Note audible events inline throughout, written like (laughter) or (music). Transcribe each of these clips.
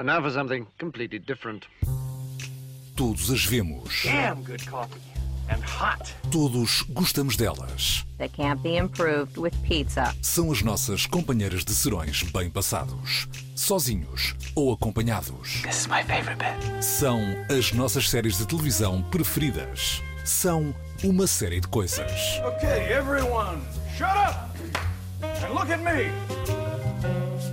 And now for something completely different. Todos as vemos. Damn good coffee. And hot. Todos gostamos delas. that can't be improved with pizza. São as nossas companheiras de serões bem passados. Sozinhos ou acompanhados. This is my favorite bit. São as nossas séries de televisão preferidas. São uma série de coisas. Okay, everyone, shut up and look at me.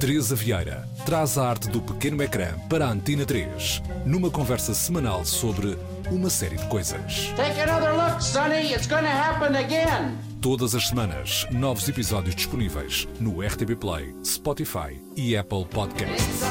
Teresa Vieira traz a arte do pequeno ecrã para a Antena 3, numa conversa semanal sobre uma série de coisas. Take another look, Sonny. It's gonna happen again. Todas as semanas, novos episódios disponíveis no RTB Play, Spotify e Apple Podcasts.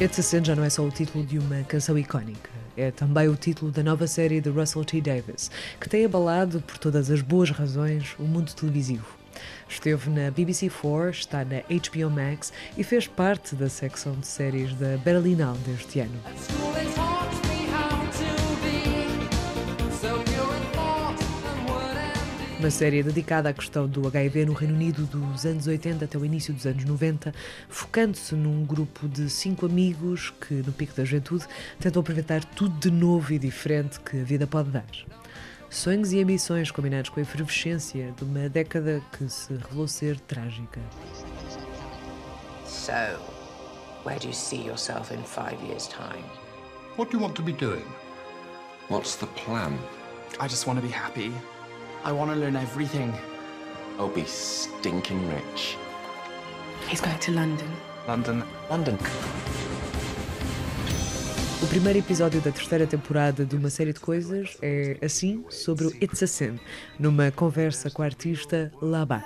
It's a Sin já não é só o título de uma canção icónica. É também o título da nova série de Russell T. Davis, que tem abalado, por todas as boas razões, o mundo televisivo. Esteve na BBC4, está na HBO Max e fez parte da secção de séries da Berlinale deste ano. Uma série dedicada à questão do HIV no Reino Unido dos anos 80 até o início dos anos 90, focando-se num grupo de cinco amigos que, no pico da juventude, tentam aproveitar tudo de novo e diferente que a vida pode dar. Sonhos e ambições combinados com a efervescência de uma década que se revelou ser trágica. So, where do you see yourself in five years' time? What do you want to be doing? What's the plan? I just want to be happy. I want to learn everything. Oh, be stinking rich. He's going to London. London. London. O primeiro episódio da terceira temporada de uma série de coisas é assim sobre o It's a Sin, numa conversa com a artista Labac.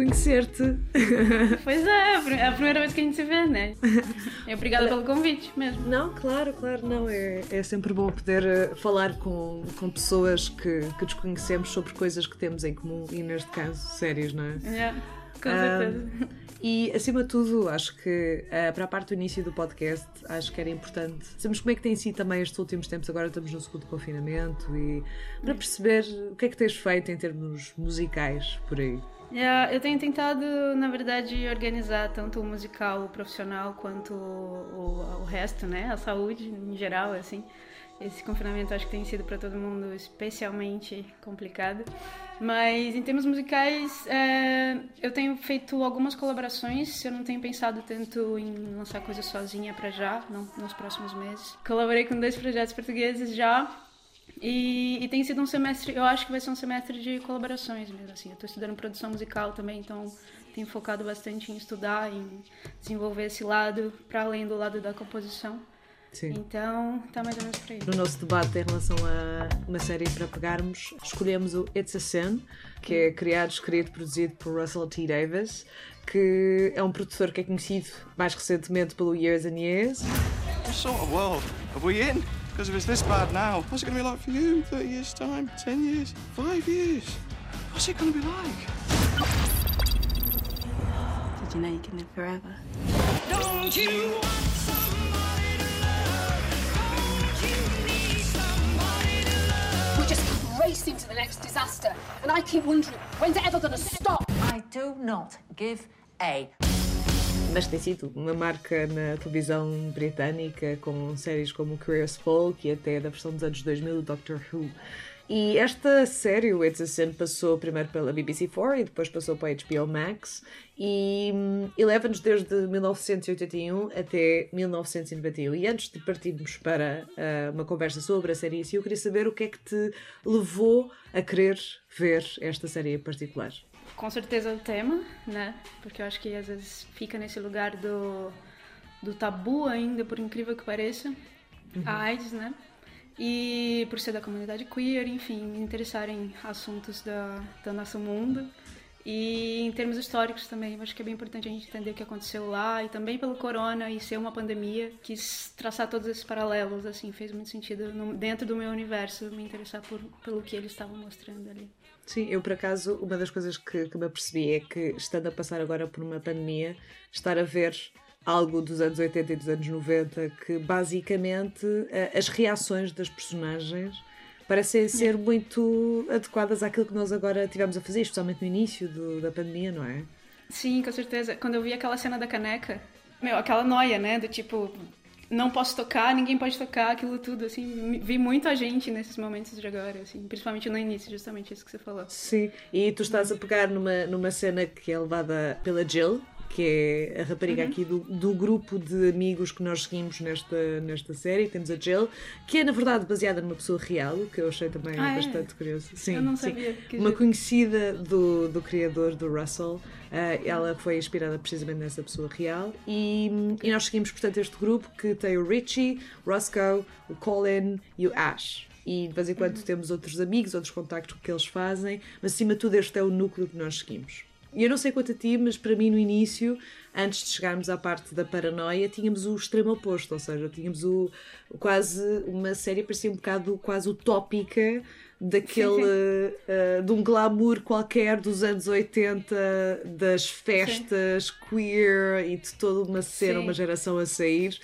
Conhecer-te. (laughs) Pois é, é a primeira vez que a gente se vê, né? E obrigada pelo convite mesmo. Não, claro, claro, não. É, é sempre bom poder eh, falar com, com pessoas que, que desconhecemos sobre coisas que temos em comum e, neste caso, séries, não é? É, com certeza. E, acima de tudo, acho que eh, para a parte do início do podcast, acho que era importante. Sabemos como é que tem sido também estes últimos tempos, agora estamos no segundo confinamento, e para perceber o que é que tens feito em termos musicais por aí. É, eu tenho tentado, na verdade, organizar tanto o musical o profissional quanto o, o, resto, né? A saúde em geral, assim. Esse confinamento acho que tem sido para todo mundo especialmente complicado. Mas em termos musicais, é, eu tenho feito algumas colaborações. Eu não tenho pensado tanto em lançar coisas sozinha para já, não nos próximos meses. Colaborei com dois projetos portugueses já. E, e, tem sido um semestre, eu acho que vai ser um semestre de colaborações mesmo, assim. Eu estou estudando produção musical também, então tenho focado bastante em estudar, em desenvolver esse lado, para além do lado da composição. Sim. Então, tá mais ou menos por aí. No nosso debate em relação a uma série para pegarmos, escolhemos o It's a Sin, que é criado, escrito, produzido por Russell T. Davis, que é um produtor que é conhecido mais recentemente pelo Years and Years. What sort of world are we in? Because if it's this bad now, what's it going to be like for you? 30 years' time? 10 years? 5 years? What's it going to be like? Did you know you can live forever? Don't you We just keep racing to the next disaster, and I keep wondering when's it ever going to stop? I do not give a. Mas tem sido uma marca na televisão britânica com séries como Curious Folk e até da versão dos anos 2000 do Doctor Who. E esta série, o It's a Sin, passou primeiro pela BBC4 e depois passou para a HBO Max e, e leva-nos desde 1981 até 1991. E antes de partirmos para uh, uma conversa sobre a série eu queria saber o que é que te levou a querer ver esta série em particular. Com certeza o tema, né? Porque eu acho que às vezes fica nesse lugar do, do tabu ainda, por incrível que pareça, uhum. a AIDS, né? E por ser da comunidade queer, enfim, me interessar em assuntos da, do nosso mundo. E em termos históricos também, acho que é bem importante a gente entender o que aconteceu lá e também pelo corona e ser uma pandemia, quis traçar todos esses paralelos, assim, fez muito sentido no, dentro do meu universo me interessar por, pelo que eles estavam mostrando ali. Sim, eu por acaso, uma das coisas que, que me apercebi é que, estando a passar agora por uma pandemia, estar a ver algo dos anos 80 e dos anos 90 que basicamente eh, as reações das personagens parecem ser muito adequadas àquilo que nós agora tivemos a fazer, especialmente no início do, da pandemia, não é? Sim, com certeza. Quando eu vi aquela cena da caneca, meu, aquela noia, né? Do tipo, não posso tocar, ninguém pode tocar, aquilo tudo, assim, vi muita gente nesses momentos de agora, assim, principalmente no início, justamente isso que você falou. Sim, e tu estás a pegar numa, numa cena que é levada pela Jill, que é a rapariga Uhum. aqui do, do grupo de amigos que nós seguimos nesta, nesta série. Temos a Jill, que é na verdade baseada numa pessoa real, o que eu achei também Ah, é? bastante curioso. Sim, Eu não sim. sabia, Uma conhecida do, do criador do Russell. ah, ela foi inspirada precisamente nessa pessoa real. E, e nós seguimos, portanto, este grupo que tem o Richie, Roscoe, o Colin e o Ash. E de vez em quando temos outros amigos, outros contactos que eles fazem, mas acima de tudo este é o núcleo que nós seguimos. Eu não sei quanto a ti, mas para mim no início, antes de chegarmos à parte da paranoia, tínhamos o extremo oposto, ou seja, tínhamos o, quase uma série parecia um bocado quase utópica daquele uh, de um glamour qualquer dos anos 80 das festas queer e de toda uma cena, Sim. uma geração a sair.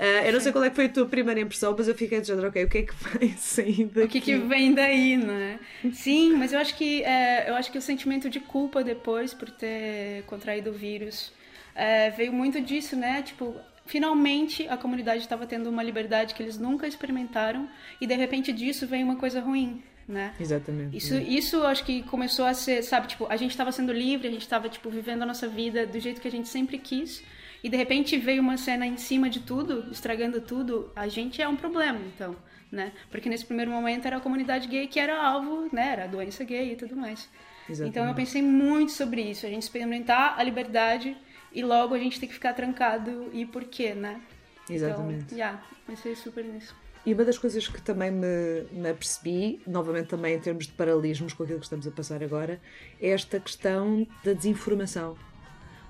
Uh, eu não sei qual é que foi a tua primeira impressão, mas eu fiquei de género, ok, o que é que vai (laughs) sair daqui? O que, que vem daí, né? Sim, mas eu acho que é, eu acho que o sentimento de culpa depois por ter contraído o vírus é, veio muito disso, né? Tipo, finalmente a comunidade estava tendo uma liberdade que eles nunca experimentaram e de repente disso vem uma coisa ruim, né? Exatamente. Isso, isso eu acho que começou a ser, sabe, tipo, a gente estava sendo livre, a gente estava tipo vivendo a nossa vida do jeito que a gente sempre quis. E de repente veio uma cena em cima de tudo, estragando tudo, a gente é um problema, então, né? Porque nesse primeiro momento era a comunidade gay que era alvo, né? Era a doença gay e tudo mais. Exatamente. Então eu pensei muito sobre isso, a gente experimentar a liberdade e logo a gente tem que ficar trancado e por quê, né? Exatamente. Então, yeah, pensei super nisso. E uma das coisas que também me, me apercebi, novamente também em termos de paralelismos com aquilo que estamos a passar agora, é esta questão da desinformação.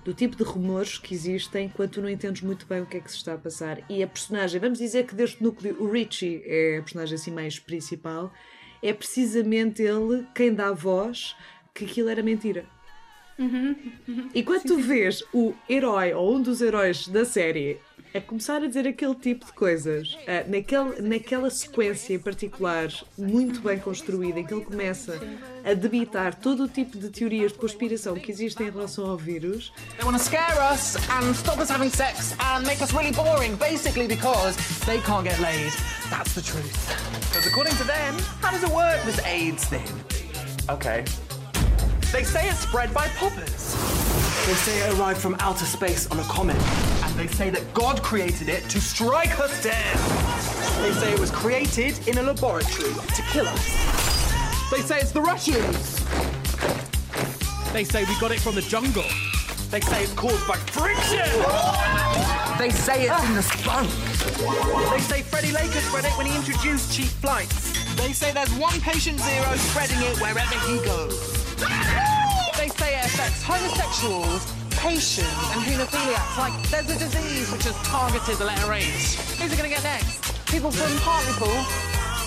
Do tipo de rumores que existem quando tu não entendes muito bem o que é que se está a passar. E a personagem, vamos dizer que deste núcleo, o Richie é a personagem assim mais principal, é precisamente ele quem dá voz que aquilo era mentira. E quando tu vês o herói ou um dos heróis da série a começar a dizer aquele tipo de coisas, ah, naquele, naquela sequência em particular, muito bem construída, em que ele começa a debitar todo o tipo de teorias de conspiração que existem em relação ao vírus, They want to scare us and stop us having sex and make us really boring, basically because they can't get laid. That's the truth. Because according to them, how does it work, this AIDS thing? Okay. They say it's spread by poppers. They say it arrived from outer space on a comet. They say that God created it to strike us dead. They say it was created in a laboratory to kill us. They say it's the Russians. They say we got it from the jungle. They say it's caused by friction. They say it's in the sun. They say Freddie Laker spread it when he introduced cheap flights. They say there's one patient zero spreading it wherever he goes. They say it affects homosexuals, patients, and haemophiliacs. Like there's a disease which has targeted the letter H. Who's it going to get next? People from Hartlepool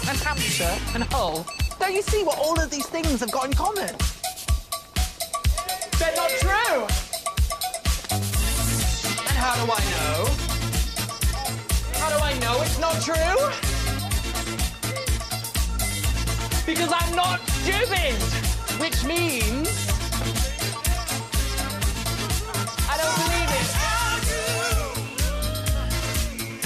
and Hampshire and Hull. Don't you see what all of these things have got in common? They're not true. And how do I know? How do I know it's not true? Because I'm not stupid, which means I don't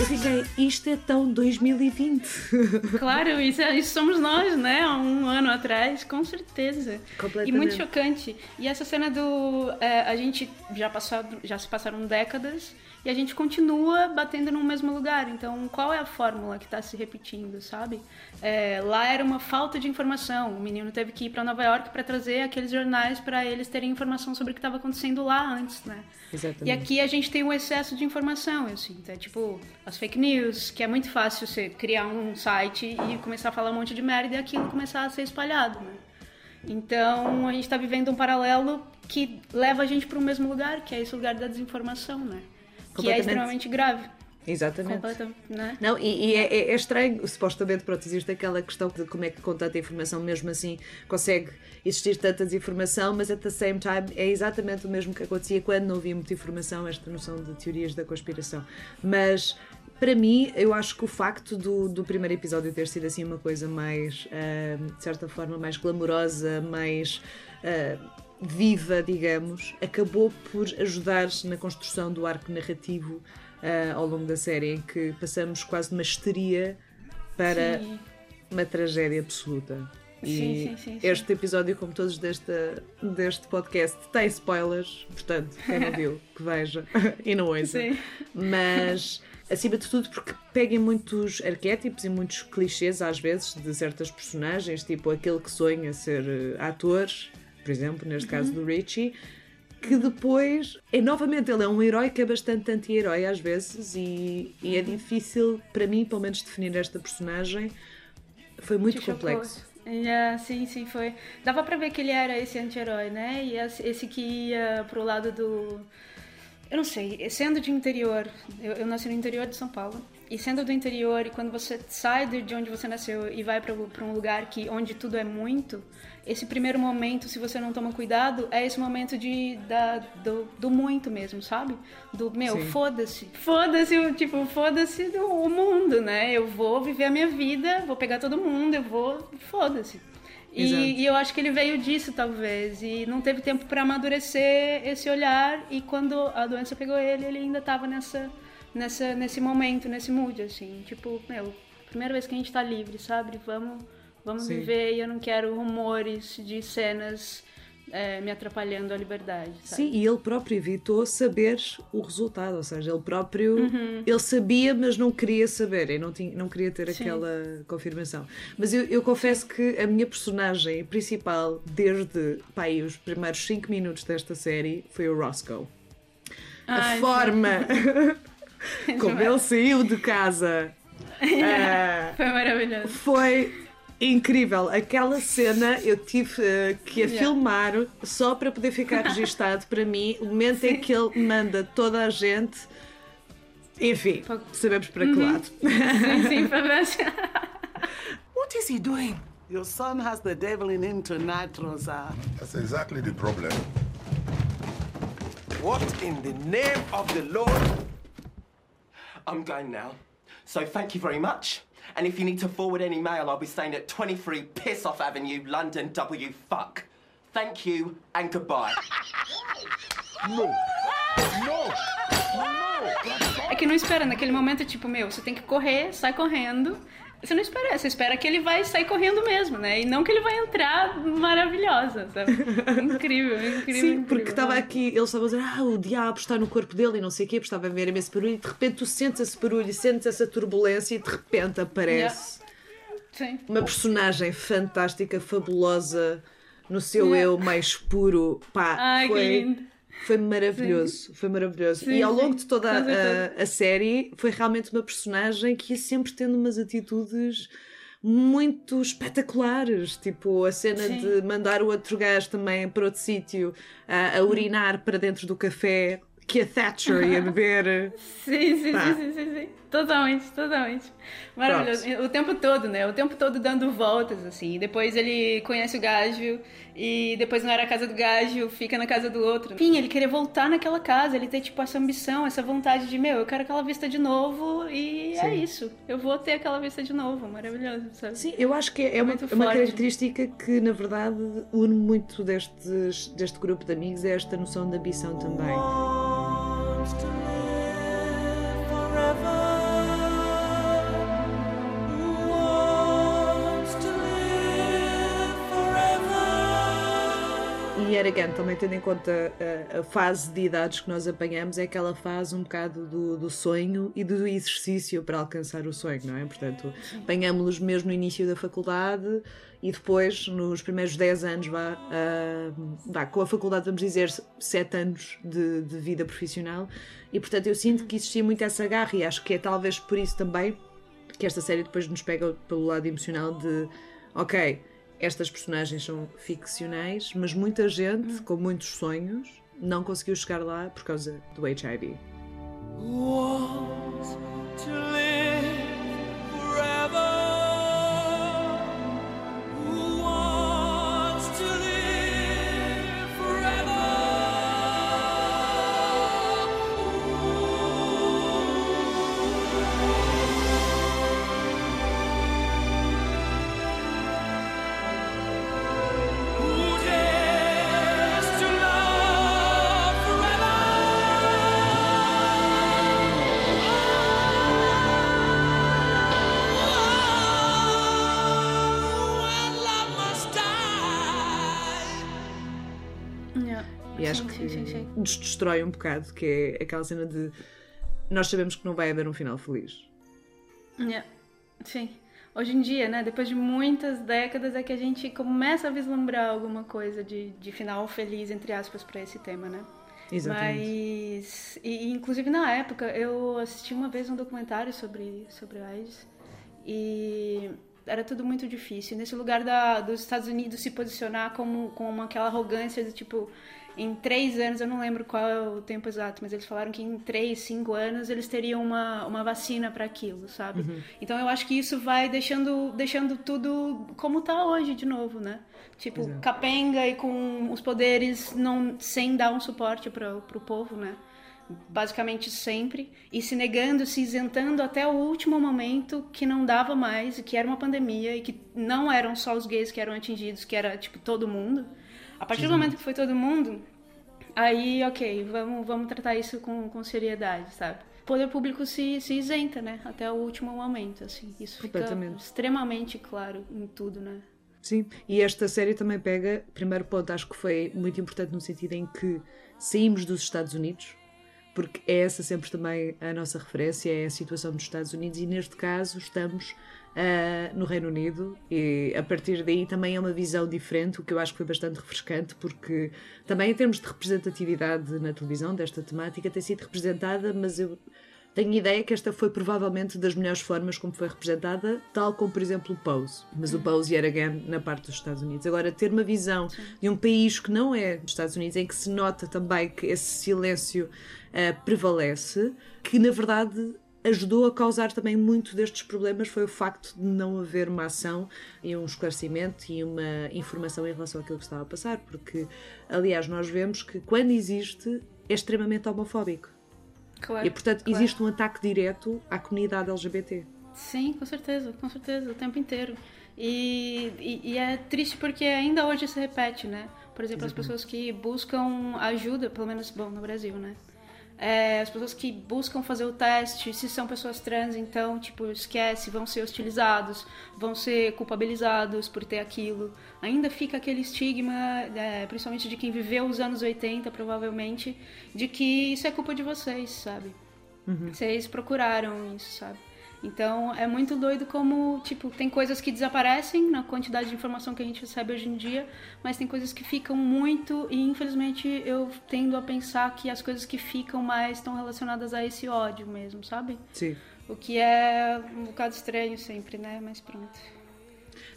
fiquei, isto é tão 2020. (laughs) Claro, isso, é- isso somos nós, né? Há um ano atrás, com certeza. E muito chocante. E essa cena do. é, a gente já, passou, já se passaram décadas e a gente continua batendo no mesmo lugar. Então, qual é a fórmula que está se repetindo, sabe? É, lá era uma falta de informação. O menino teve que ir para Nova York para trazer aqueles jornais para eles terem informação sobre o que estava acontecendo lá antes, né? Exatamente. E aqui a gente tem um excesso de informação, eu sinto. É tipo as fake news, que é muito fácil você criar um site e começar a falar um monte de merda e aquilo começar a ser espalhado, né? Então a gente tá vivendo um paralelo que leva a gente para o mesmo lugar, que é esse lugar da desinformação, né? Que é extremamente grave. Exatamente. Né? Não, e, e é, é, é, estranho, supostamente, pronto, existe aquela questão de como é que com tanta informação, mesmo assim, consegue existir tanta desinformação, mas at the same time é exatamente o mesmo que acontecia quando não havia muita informação, esta noção de teorias da conspiração. Mas para mim, eu acho que o facto do, do primeiro episódio ter sido assim uma coisa mais, uh, de certa forma, mais glamourosa, mais. Uh, viva, digamos, acabou por ajudar na construção do arco narrativo uh, ao longo da série, em que passamos quase de uma histeria para sim. uma tragédia absoluta. E sim, sim, este episódio, como todos deste, deste podcast, tem spoilers, portanto, quem não viu, que veja (laughs) e não ouça. Mas, acima de tudo, porque peguem muitos arquétipos e muitos clichês, às vezes, de certas personagens, tipo aquele que sonha ser uh, ator, por exemplo, neste caso do Richie, que depois é novamente ele é um herói que é bastante anti-herói às vezes e, e, é difícil para mim pelo menos definir esta personagem. Foi muito complexo. Yeah, sim sim foi. Dava para ver que ele era esse anti-herói né? E esse que ia pro lado do eu não sei sendo de interior eu, eu nasci no interior de São Paulo e sendo do interior e quando você sai de onde você nasceu e vai para um lugar que onde tudo é muito esse primeiro momento, se você não toma cuidado, é esse momento de, da, do, do muito mesmo, sabe? Do, meu, foda-se. Foda-se, tipo, foda-se o mundo, né? Eu vou viver a minha vida, vou pegar todo mundo, eu vou. Foda-se. E, e, eu acho que ele veio disso, talvez. E não teve tempo para amadurecer esse olhar. E quando a doença pegou ele, ele ainda tava nessa, nessa, nesse momento, nesse mood, assim. Tipo, meu, primeira vez que a gente tá livre, sabe? Vamos Vamos Sim. viver e eu não quero rumores de cenas é, me atrapalhando a liberdade. Sabe? Sim, e ele próprio evitou saber o resultado, ou seja, ele próprio uhum. ele sabia, mas não queria saber e não, tinha, não queria ter Sim. aquela confirmação. Mas eu, eu, confesso que a minha personagem principal, desde pá, os primeiros 5 minutos desta série, foi o Roscoe. Ai, a forma (laughs) como ele saiu de casa. uh, (laughs) foi maravilhoso. Foi incrível. Aquela cena eu tive uh, que a yeah. filmar só para poder ficar registado para mim o momento Sim. em que ele manda toda a gente. Enfim, sabemos para que uhum. lado. Sim, sim, para (laughs) What is he doing? Your son has the devil in him tonight, Rosa. That's exactly the problem. What in the name of the Lord? I'm going now. So thank you very much. And if you need to forward any mail, I'll be staying at 23 Piss Off Avenue, London W. Fuck. Thank you and goodbye. (laughs) No. No. No. É que não espera, naquele momento é tipo, meu, você tem que correr, sai correndo. Você não espera, você espera que ele vai sair correndo mesmo, né? E não que ele vai entrar maravilhosa, sabe? (laughs) Incrível, incrível. Sim, incrível. porque estava aqui, eles estavam a dizer, ah, o diabo está no corpo dele e não sei o quê, estava a ver esse barulho e de repente tu sentes esse barulho e sentes essa turbulência e de repente aparece yeah. uma personagem fantástica, fabulosa, no seu yeah. eu mais puro. Pá, Ai, foi. Que lindo foi maravilhoso, sim. foi maravilhoso. Sim, e ao longo sim. de toda a, a, série foi realmente uma personagem que ia sempre tendo umas atitudes muito espetaculares, tipo a cena de mandar o outro gajo também para outro sítio a, a urinar para dentro do café que a Thatcher ia beber. (laughs) sim, sim, sim, sim, sim, sim, Totalmente, totalmente. Maravilhoso. Pronto. O tempo todo, né? O tempo todo dando voltas, assim. Depois ele conhece o gajo e depois não era a casa do gajo, fica na casa do outro. Enfim, ele queria voltar naquela casa, ele tem, tipo, essa ambição, essa vontade de, meu, eu quero aquela vista de novo e é Sim. é isso. Eu vou ter aquela vista de novo. Maravilhoso, sabe? Sim, eu acho que é, é uma, uma característica que, na verdade, une muito destes, deste grupo de amigos, é esta noção de ambição também. E again, também tendo em conta a, a, fase de idades que nós apanhamos, é aquela fase um bocado do, do sonho e do exercício para alcançar o sonho, não é? Portanto, apanhamos-los mesmo no início da faculdade e depois, nos primeiros 10 anos, vá, uh, vá, com a faculdade, vamos dizer, 7 anos de, de vida profissional, e portanto eu sinto que existia muito essa garra, e acho que é talvez por isso também que esta série depois nos pega pelo lado emocional de ok estas personagens são ficcionais, mas muita gente hum. com muitos sonhos não conseguiu chegar lá por causa do HIV. What? E acho Sim, que sim, sim, nos destrói um bocado, que é aquela cena de nós sabemos que não vai haver um final feliz. Yeah. Sim. Hoje em dia, né, depois de muitas décadas, é que a gente começa a vislumbrar alguma coisa de, de final feliz, entre aspas, para esse tema, né? Exatamente. Mas, e, inclusive na época, eu assisti uma vez um documentário sobre, sobre AIDS e era tudo muito difícil. Nesse lugar da, dos Estados Unidos se posicionar como, como aquela arrogância de tipo, em três anos, eu não lembro qual é o tempo exato, mas eles falaram que em três, cinco anos eles teriam uma, uma vacina para aquilo, sabe? Uhum. Então eu acho que isso vai deixando, deixando tudo como tá hoje de novo, né? Tipo, Exato. capenga e com os poderes não, sem dar um suporte para pro povo, né? Basicamente sempre. E se negando, se isentando até o último momento que não dava mais, e que era uma pandemia, e que não eram só os gays que eram atingidos, que era, tipo, todo mundo. A partir do Sim. momento que foi todo mundo, aí, ok, vamos, vamos tratar isso com, com seriedade, sabe? O poder público se, se isenta, né? Até o último momento, assim. Isso fica extremamente claro em tudo, né? Sim, e esta série também pega, primeiro ponto, acho que foi muito importante no sentido em que saímos dos Estados Unidos, porque é essa sempre também a nossa referência, é a situação dos Estados Unidos, e neste caso estamos ah, no Reino Unido, e a partir daí também é uma visão diferente, o que eu acho que foi bastante refrescante, porque também em termos de representatividade na televisão desta temática tem sido representada, mas eu tenho ideia que esta foi provavelmente das melhores formas como foi representada, tal como, por exemplo, o Pose. Mas o Pose, yet again, na parte dos Estados Unidos. Agora, ter uma visão de um país que não é dos Estados Unidos, em que se nota também que esse silêncio eh, prevalece, que na verdade ajudou a causar também muito destes problemas foi o facto de não haver uma ação e um esclarecimento e uma informação em relação àquilo que estava a passar, porque, aliás, nós vemos que quando existe é extremamente homofóbico. Claro. E portanto claro. existe um ataque direto à comunidade LGBT. Sim, com certeza, com certeza, o tempo inteiro. E, e, e é triste porque ainda hoje se repete, né? Por exemplo, as Exatamente. pessoas que buscam ajuda, pelo menos, bom, no Brasil, né? É, as pessoas que buscam fazer o teste, se são pessoas trans, então, tipo, esquece, vão ser hostilizados, vão ser culpabilizados por ter aquilo. Ainda fica aquele estigma, é, principalmente de quem viveu os anos 80, provavelmente, de que isso é culpa de vocês, sabe? Uhum. Vocês procuraram isso, sabe? Então é muito doido como, tipo, tem coisas que desaparecem na quantidade de informação que a gente recebe hoje em dia, mas tem coisas que ficam muito e infelizmente eu tendo a pensar que as coisas que ficam mais estão relacionadas a esse ódio mesmo, sabe? Sim. O que é um bocado estranho sempre, né? Mas pronto.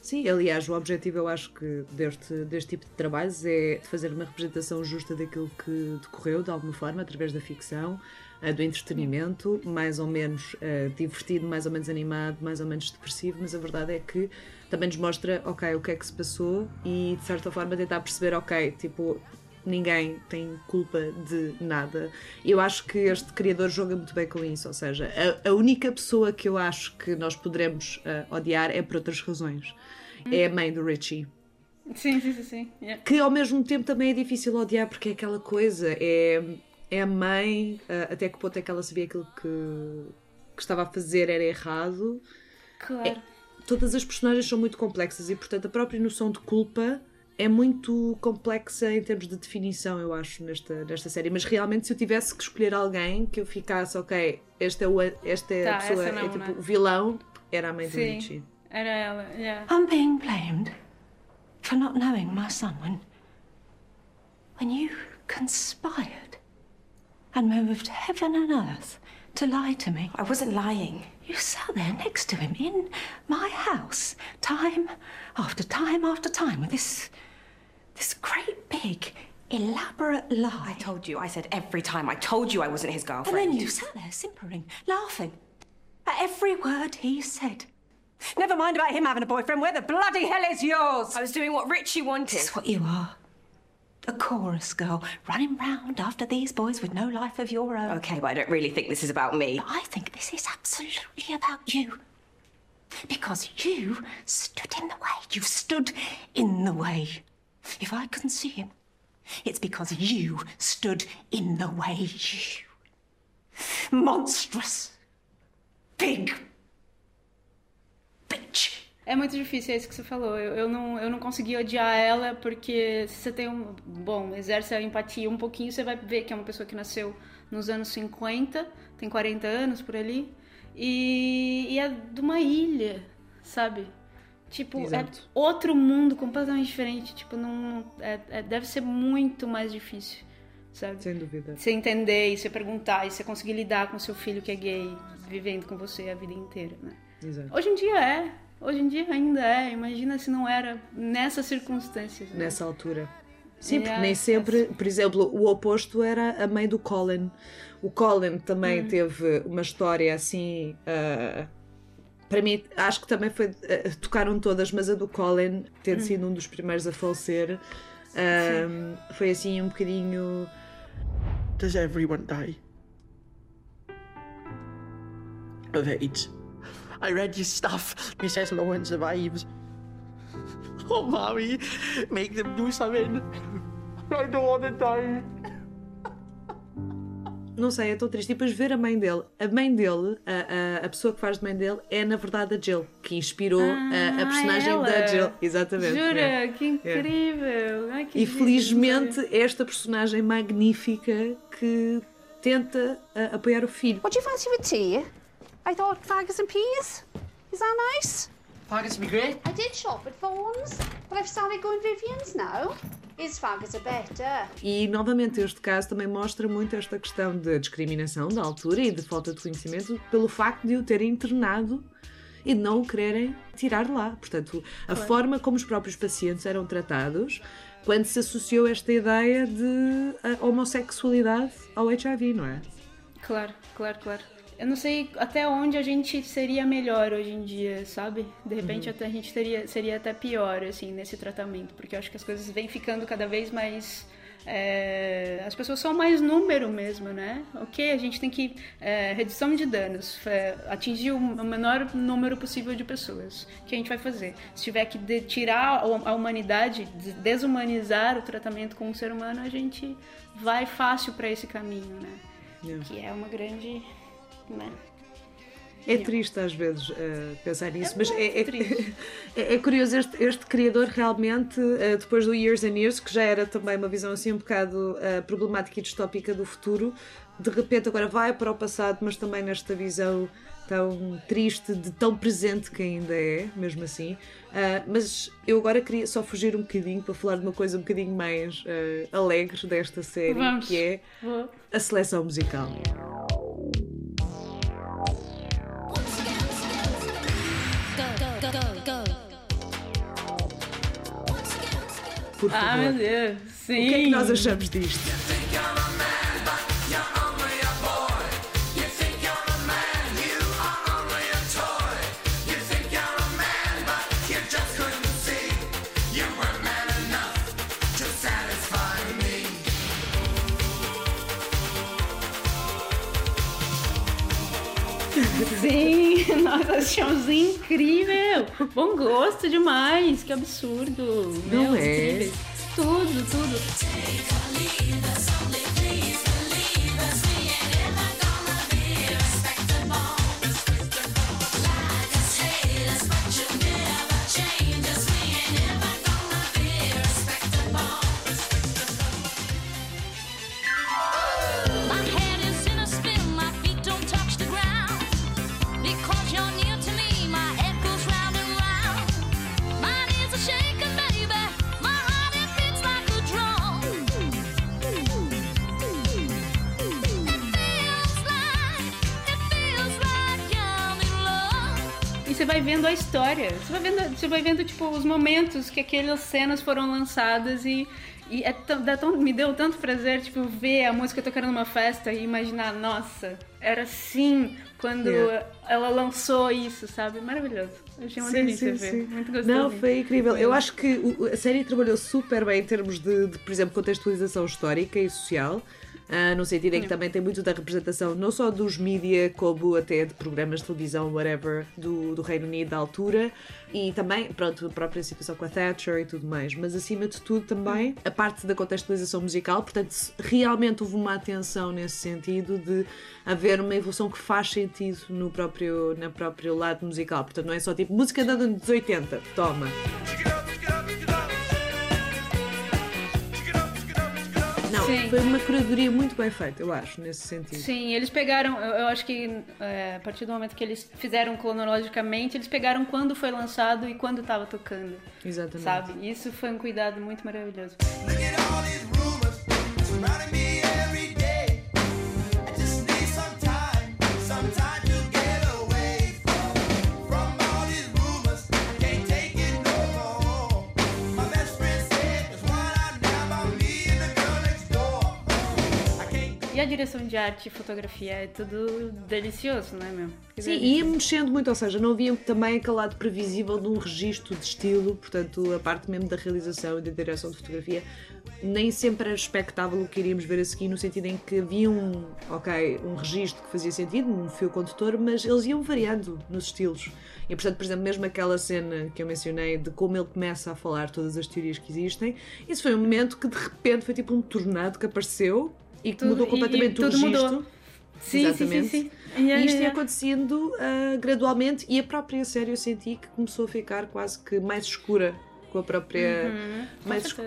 Sim, aliás, o objetivo eu acho que deste, deste tipo de trabalhos é de fazer uma representação justa daquilo que decorreu, de alguma forma, através da ficção, eh, do entretenimento, mais ou menos eh, divertido, mais ou menos animado, mais ou menos depressivo, mas a verdade é que também nos mostra, ok, o que é que se passou e de certa forma tentar perceber, ok, tipo, ninguém tem culpa de nada. Eu acho que este criador joga muito bem com isso, ou seja, a, a única pessoa que eu acho que nós poderemos eh, odiar é por outras razões. É a mãe do Richie. Sim, sim, sim, sim. Yeah. Que ao mesmo tempo também é difícil odiar porque é aquela coisa, é, é a mãe, eh, até que ponto é que ela sabia aquilo que, que estava a fazer era errado. Claro. Todas as personagens são muito complexas e, portanto, a própria noção de culpa é muito complexa em termos de definição, eu acho, nesta, nesta série. Mas realmente, se eu tivesse que escolher alguém que eu ficasse, ok, esta é, o, esta é Tá, a pessoa, não, é tipo o vilão, era a mãe do Sim. Richie. Era ela, yeah. I'm being blamed for not knowing my son when. when you conspired and moved heaven and earth to lie to me. I wasn't lying. You sat there next to him in my house, time after time after time, with this. this great big, elaborate lie. I told you. I said every time. I told you I wasn't his girlfriend. And then you sat there simpering, laughing. At every word he said. Never mind about him having a boyfriend. Where the bloody hell is yours? I was doing what Richie wanted. It's what you are. A chorus girl running round after these boys with no life of your own. Okay, but I don't really think this is about me. But I think this is absolutely about you. Because you stood in the way. You stood in the way. If I couldn't see him, it's because you stood in the way. You monstrous big bitch. É muito difícil, é isso que você falou. Eu, eu, não, eu não consegui odiar ela porque se você tem um. Bom, exerce a empatia um pouquinho, você vai ver que é uma pessoa que nasceu nos anos 50, tem 40 anos por ali, e, e é de uma ilha, sabe? Tipo, Exato. é outro mundo completamente diferente. Tipo, não. É, é- deve ser muito mais difícil, sabe? Sem dúvida. Você entender e você perguntar e você conseguir lidar com seu filho que é gay, vivendo com você a vida inteira, né? Exato. Hoje em dia é. Hoje em dia ainda é. Imagina se não era nessas circunstâncias. né? Nessa altura. Sim, porque nem sempre, por exemplo, o oposto era a mãe do Colin. O Colin também Hum. teve uma história assim. ah, para mim, acho que também foi. ah, tocaram todas, mas a do Colin, tendo Hum. sido um dos primeiros a falecer, ah, foi assim um bocadinho. Does everyone die? Of AIDS. I read your stuff. No one survives. Oh, mommy, make them do something. I don't want to die. Não sei, é tão triste. E depois ver a mãe dele. A mãe dele, a, a, a pessoa que faz de mãe dele, é na verdade a Jill, que inspirou a, a personagem ela? da Jill. Exatamente. Jura? é. Que incrível! Ai, que E felizmente esta personagem magnífica que tenta ah, apoiar o filho. What do you fancy with tea? I thought faggots and peas. Is that nice? Faggots would be great. I did shop at Vaughan's, but I've started going Vivian's now. His faggots are better. E novamente este caso também mostra muito esta questão da discriminação da altura e de falta de conhecimento pelo facto de o terem internado e de não o quererem tirar de lá. Portanto, a Claro. forma como os próprios pacientes eram tratados quando se associou esta ideia de ah, homossexualidade ao HIV, não é? Claro, claro, claro. Eu não sei até onde a gente seria melhor hoje em dia, sabe? De repente Uhum. até a gente teria, seria até pior, assim, nesse tratamento. Porque eu acho que as coisas vêm ficando cada vez mais... é, as pessoas são mais número mesmo, né? Ok, a gente tem que... é, redução de danos. é, atingir o menor número possível de pessoas. O que a gente vai fazer? Se tiver que de- tirar a humanidade, de- desumanizar o tratamento com o ser humano, a gente vai fácil para esse caminho, né? Yeah. Que é uma grande. Né? É triste às vezes eh, pensar nisso, mas é, é, (laughs) é- é curioso este, este criador realmente, eh, depois do Years and Years, que já era também uma visão assim um bocado eh, problemática e distópica do futuro, de repente agora vai para o passado, mas também nesta visão tão triste, de tão presente que ainda é, mesmo assim. Ah, mas eu agora queria só fugir um bocadinho para falar de uma coisa um bocadinho mais eh, alegre desta série, Vamos. que é a seleção musical. Por favor. Ah, meu Deus. Sim. O que é que nós achamos disto? Sim, (laughs) nós achamos incrível. Bom gosto demais. Que absurdo. Não Meu, é? incríveis. Tudo, tudo. História. Você vai vendo, você vai vendo tipo, os momentos que aquelas cenas foram lançadas e. E é tão, me deu tanto prazer, tipo, ver a música tocando numa festa e imaginar, nossa, era assim quando Yeah. ela lançou isso, sabe? Maravilhoso. Eu achei uma delícia ver. Muito gostoso. Não, foi incrível. Eu acho que a série trabalhou super bem em termos de, de, por exemplo, contextualização histórica e social. Ah, no sentido em que também tem muito da representação, não só dos mídia, como até de programas de televisão, whatever, do, do Reino Unido da altura, e também, pronto, a própria situação com a Thatcher e tudo mais, mas acima de tudo também a parte da contextualização musical, portanto, realmente houve uma atenção nesse sentido de haver uma evolução que faz sentido no próprio, na próprio lado musical, portanto, não é só tipo música da dos 80, toma. Não, Sim. foi uma curadoria muito bem feita, eu acho, nesse sentido. Sim, eles pegaram, eu, eu acho que é, a partir do momento que eles fizeram cronologicamente, eles pegaram quando foi lançado e quando estava tocando. Exatamente. Sabe? Isso foi um cuidado muito maravilhoso. E a direção de arte e fotografia é tudo delicioso, não é mesmo? Que Sim, delícia. ia mexendo muito, ou seja, não havia também aquele lado previsível de um registro de estilo, portanto, a parte mesmo da realização e da direção de fotografia, nem sempre era expectável o que iríamos ver a seguir, no sentido em que havia um, ok, um registro que fazia sentido, um fio condutor, mas eles iam variando nos estilos. E, portanto, por exemplo, mesmo aquela cena que eu mencionei de como ele começa a falar todas as teorias que existem, isso foi um momento que de repente foi tipo um tornado que apareceu e que Tudo- mudou e- completamente e o tudo registro. mudou. Sim, sim, Exatamente. sim, sim. Yeah, e isto ia yeah. acontecendo ah, gradualmente e a própria série eu senti que começou a ficar quase que mais escura com a própria Uhum, mais esco-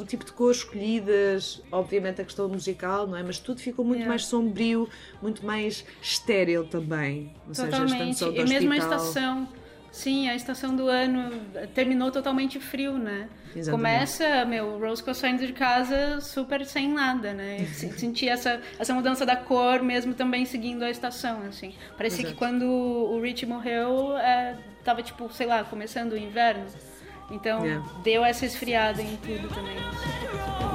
o tipo de cores escolhidas obviamente a questão musical não é mas tudo ficou muito Yeah. mais sombrio muito mais estéril também ou seja Totalmente. extensão do E mesmo a estação. Sim, a estação do ano terminou totalmente frio, né? Exatamente. Começa, meu, o Roscoe saindo de casa super sem nada, né? Se- (laughs) Senti essa, essa mudança da cor mesmo também seguindo a estação, assim. Parecia que Exato. quando o Rich morreu, é, tava tipo, sei lá, começando o inverno. Então Yeah. deu essa esfriada em tudo também. A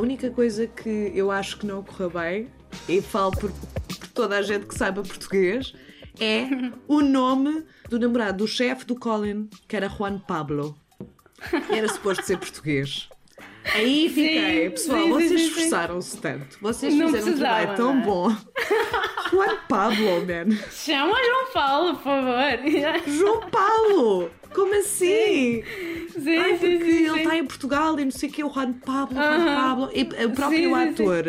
única coisa que eu acho que não correu bem, e falo por, por toda a gente que saiba português, é o nome do namorado do chefe do Colin, que era Juan Pablo. Era suposto ser português. Aí fiquei, Sim, pessoal, sim, vocês esforçaram-se tanto. Vocês Não fizeram um trabalho tão né? bom. Juan Pablo, man. Chama João Paulo, por favor. João Paulo! Como assim? Sim, Ai, sim, sim, sim. está em Portugal e não sei o que, o Juan Pablo, Juan Aham. Pablo. E o próprio Sim, sim, sim. ator,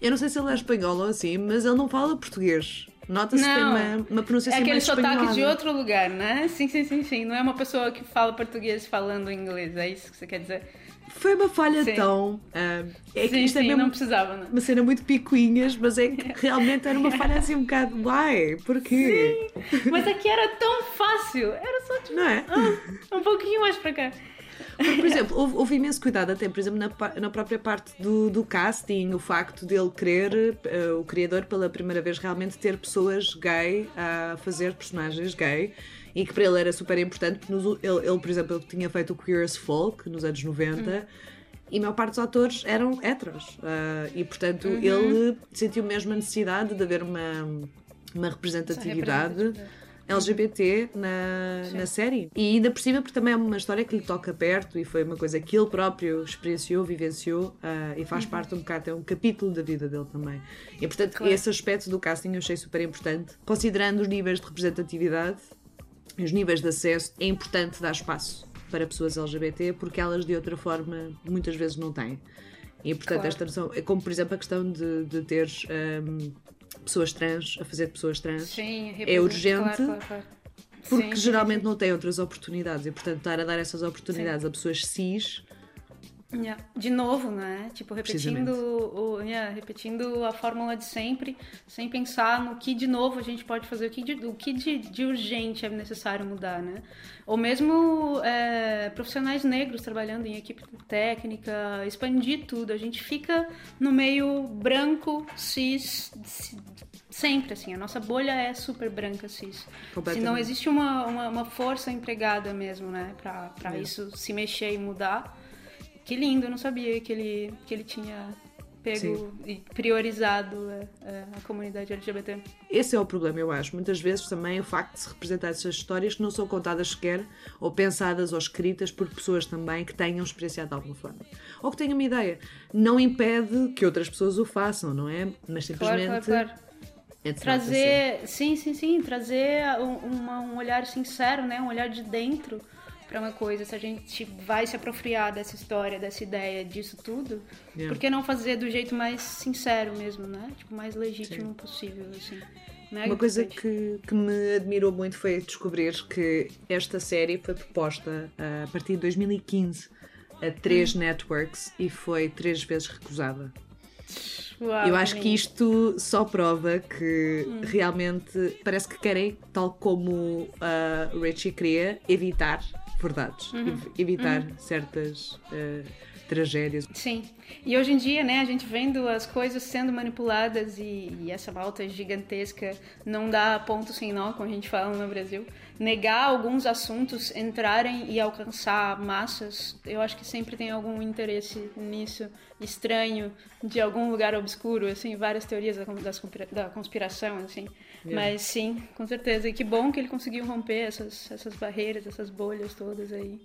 eu não sei se ele é espanhol ou assim, mas ele não fala português. Nota-se que tem Não. uma, uma pronúncia É assim aquele sotaque de outro lugar, né? Sim, sim, sim, sim. Não é uma pessoa que fala português falando inglês, é isso que você quer dizer? Foi uma falha Sim. tão. ah, é que sim, isto sim, é mesmo não precisava, né? uma cena muito picuinhas, mas é que (laughs) realmente era uma falha assim um bocado. Uai, porquê? Mas aqui era tão fácil. Era só tipo. Não é? ah, um pouquinho mais pra cá. Porque, por exemplo, houve, houve imenso cuidado até, por exemplo, na, na própria parte do, do casting, o facto dele querer, eh, o criador, pela primeira vez, realmente ter pessoas gay a fazer personagens gay e que para ele era super importante, porque nos- ele, ele, por exemplo, ele tinha feito o Queer as Folk nos anos 90. E a maior parte dos atores eram heteros. ah, e, portanto, Uhum. ele sentiu mesmo a necessidade de haver uma, uma representatividade LGBT na, na série. E ainda por cima, porque também é uma história que lhe toca perto e foi uma coisa que ele próprio experienciou, vivenciou ah, e faz parte um bocado, é um capítulo da vida dele também. E portanto, Claro. esse aspecto do casting eu achei super importante. Considerando os níveis de representatividade, os níveis de acesso, é importante dar espaço para pessoas LGBT porque elas de outra forma muitas vezes não têm. E portanto, Claro. esta noção, é como por exemplo a questão de, de teres ahm, pessoas trans a fazer de pessoas trans. Sim, é urgente claro, claro, claro. porque Sim, sim, geralmente não têm outras oportunidades. E portanto estar a dar essas oportunidades a pessoas cis Yeah. De novo, né? Tipo, repetindo, o, yeah, repetindo a fórmula de sempre, sem pensar no que de novo a gente pode fazer, o que de, o que de, de urgente é necessário mudar, né? Ou mesmo é, profissionais negros trabalhando em equipe técnica, expandir tudo. A gente fica no meio branco, cis, ci- sempre assim. A nossa bolha é super branca, cis. Se não existe uma, uma, uma força empregada mesmo, né? Pra É. isso se mexer e mudar. Que lindo, eu não sabia que ele, que ele tinha pego e priorizado é, é, a comunidade LGBT. Esse é o problema, eu acho. Muitas vezes também o facto de se representar essas histórias que não são contadas sequer, ou pensadas ou escritas por pessoas também que tenham experienciado de alguma forma. Ou que tenham uma ideia. Não impede que outras pessoas o façam, não é? Mas Claro, simplesmente. claro, claro. é de Trazer, sim, sim, sim, trazer um, um olhar sincero, né? Um olhar de dentro para uma coisa. Se a gente vai se apropriar dessa história, dessa ideia, disso tudo, Yeah. por que não fazer do jeito mais sincero mesmo, né? Tipo, mais legítimo possível, assim. Mega Uma coisa que, que me admirou muito foi descobrir que esta série foi proposta ah, a partir de 2015 a três Hum. networks e foi três vezes recusada. Uau, Eu acho que isto só prova que Hum. realmente parece que querem, tal como a Richie queria, evitar verdades, Uhum. ev- evitar Uhum. certas ah, tragédias. Sim. E hoje em dia, né, a gente vendo as coisas sendo manipuladas e, e essa malta gigantesca não dá ponto sem nó, como a gente fala no Brasil. Negar alguns assuntos, entrarem e alcançar massas, eu acho que sempre tem algum interesse nisso, estranho, de algum lugar obscuro, assim, várias teorias da, conspiração, assim. Yeah. Mas sim, com certeza. E que bom que ele conseguiu romper essas, essas barreiras, essas bolhas todas aí.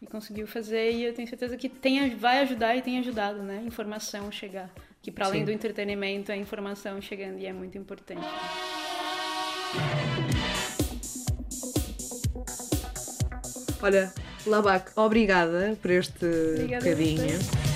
E conseguiu fazer, e eu tenho certeza que tem, vai ajudar e tem ajudado, né? Informação chegar. Que para além Sim. do entretenimento, a informação chegando e é muito importante. Olha, Labac, obrigada por este Obrigada bocadinho.